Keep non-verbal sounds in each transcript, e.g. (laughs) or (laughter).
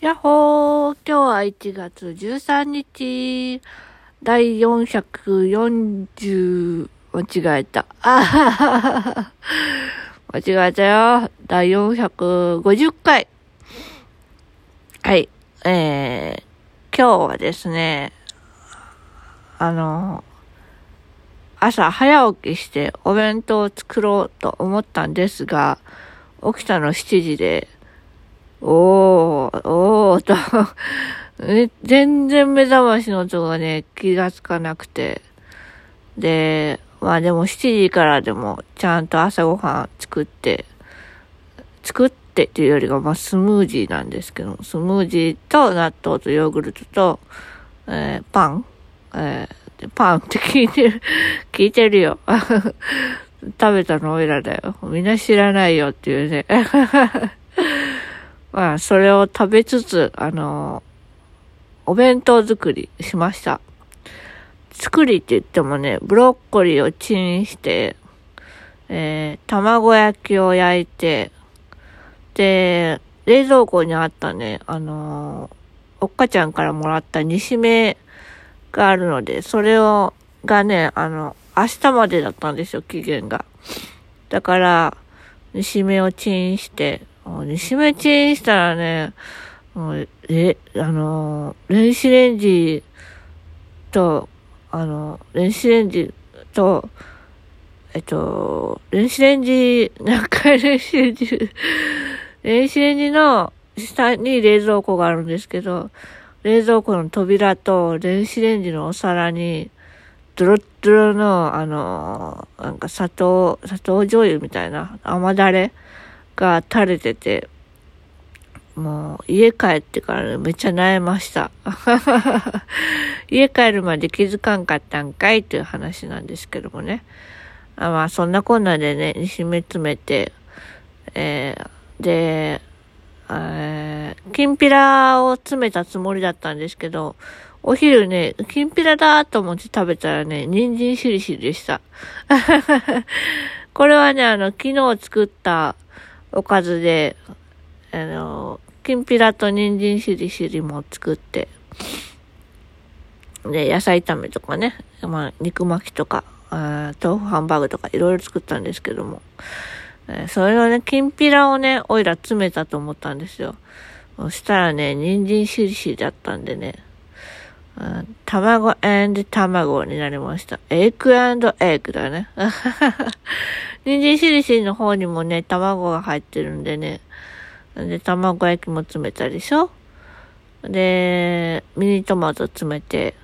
やっほー今日は1月13日、第440、間違えた。あははは間違えたよ。第450回。はい。えー、今日はですね、あの、朝早起きしてお弁当を作ろうと思ったんですが、起きたの7時で、おー、おーと全然目覚ましの音がね、気がつかなくて。で、まあでも7時からでもちゃんと朝ごはん作って、作ってっていうよりが、まあスムージーなんですけど、スムージーと納豆とヨーグルトと、えー、パン、えー、パンって聞いてる、聞いてるよ。食べたのおいらだよ。みんな知らないよっていうね。まあ、それを食べつつ、あの、お弁当作りしました。作りって言ってもね、ブロッコリーをチンして、えー、卵焼きを焼いて、で、冷蔵庫にあったね、あの、おっかちゃんからもらった煮しめがあるので、それを、がね、あの、明日までだったんですよ、期限が。だから、煮しめをチンして、煮しめチンしたらね、え、あの、電子レンジと、あの、電子レンジと、えっと、電子レンジ、何回電子レンジ、電子レンジの下に冷蔵庫があるんですけど、冷蔵庫の扉と電子レンジのお皿に、ドロッドロの、あの、なんか砂糖、砂糖醤油みたいな甘だれが垂れてて、もう家帰ってからめっちゃ悩ました。(laughs) 家帰るまで気づかんかったんかいという話なんですけどもね。あまあそんなこんなでね、締め詰めて、えー、で、えー、きんぴらを詰めたつもりだったんですけど、お昼ね、きんぴらだと思って食べたらね、人参しりしりでした。(laughs) これはね、あの、昨日作ったおかずで、あの、きんぴらと人参しりしりも作って、で、野菜炒めとかね、まあ、肉巻きとか、豆腐ハンバーグとかいろいろ作ったんですけども、え、それをね、きんぴらをね、おいら詰めたと思ったんですよ。そしたらね、人参しりしりだったんでね、卵卵になりました。エッグエッグだね。人参しりしりの方にもね、卵が入ってるんでね。で、卵焼きも詰めたでしょ？で、ミニトマト詰めて。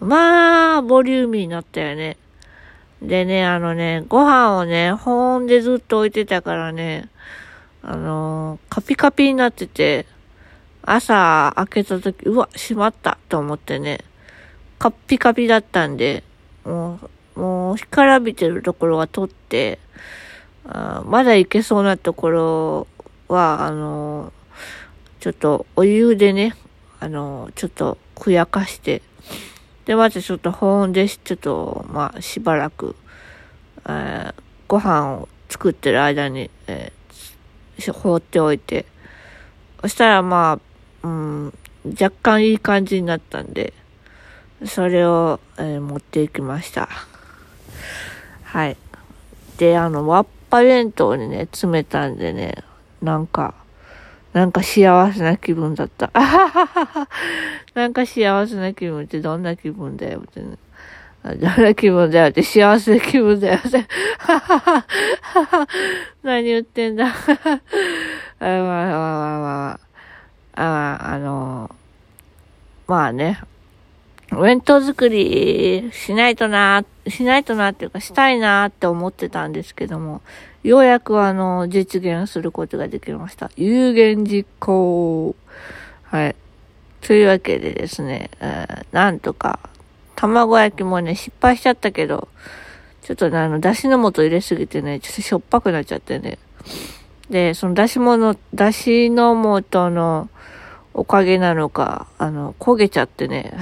まあ、ボリューミーになったよね。でね、あのね、ご飯をね、保温でずっと置いてたからね、あのー、カピカピになってて、朝開けた時、うわ、閉まったと思ってね、カッピカピだったんで、もう、もう、干からびてるところは取って、あまだいけそうなところは、あの、ちょっとお湯でね、あの、ちょっとふやかして、で、まずちょっと保温で、ちょっと、まあ、しばらく、えー、ご飯を作ってる間に、えー、放っておいて、そしたらまあ、うん、若干いい感じになったんで、それを、えー、持っていきました。はい。で、あの、わっぱ弁当にね、詰めたんでね、なんか、なんか幸せな気分だった。あはははなんか幸せな気分ってどんな気分だよってね。どんな気分だよって幸せな気分だよって。何言ってんだ。あまあまあまあまあ。ああの、まあね、お弁当作りしないとな、しないとなっていうかしたいなって思ってたんですけども、ようやくあの、実現することができました。有言実行。はい。というわけでですね、えー、なんとか、卵焼きもね、失敗しちゃったけど、ちょっとね、あの、だしの素入れすぎてね、ちょっとしょっぱくなっちゃってね。で、そのだしもの、だしの素のおかげなのか、あの、焦げちゃってね。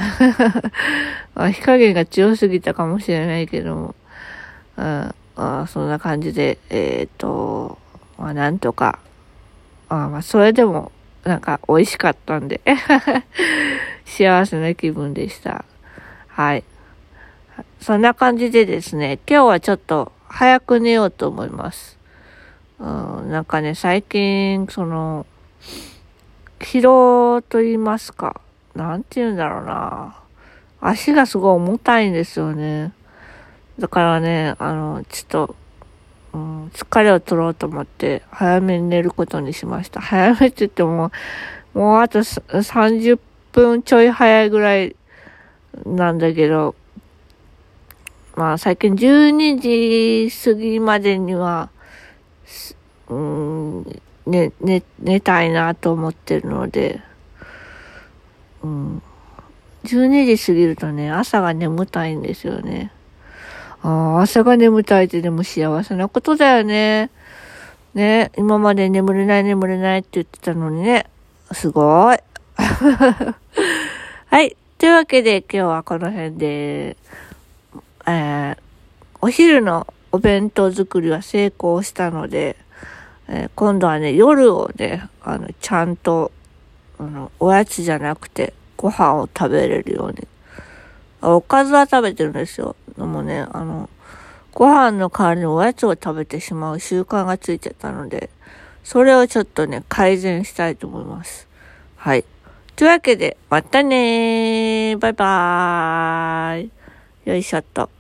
(laughs) 火加減が強すぎたかもしれないけども、うん、あそんな感じで、えっ、と、まあ、なんとか、あまあ、それでも、なんか美味しかったんで (laughs) 幸せな気分でした。はい。そんな感じでですね、今日はちょっと早く寝ようと思います。うん、なんかね、最近、その、疲労と言いますか、なんて言うんだろうな。足がすごい重たいんですよね。だからね、あの、ちょっと、うん、疲れを取ろうと思って、早めに寝ることにしました。早めって言っても、もうあと30分ちょい早いぐらいなんだけど、まあ最近12時過ぎまでには、うん、寝、寝、寝たいなと思ってるので、うん。12時過ぎるとね、朝が眠たいんですよね。ああ、朝が眠たいってでも幸せなことだよね。ね、今まで眠れない眠れないって言ってたのにね、すごい。(laughs) はい。というわけで今日はこの辺で、えー、お昼のお弁当作りは成功したので、えー、今度はね、夜をね、あの、ちゃんと、あの、おやつじゃなくて、ご飯を食べれるように。おかずは食べてるんですよ。でもね、あの、ご飯の代わりにおやつを食べてしまう習慣がついちゃったので、それをちょっとね、改善したいと思います。はい。というわけで、またねー。バイバーイ。よいしょっと。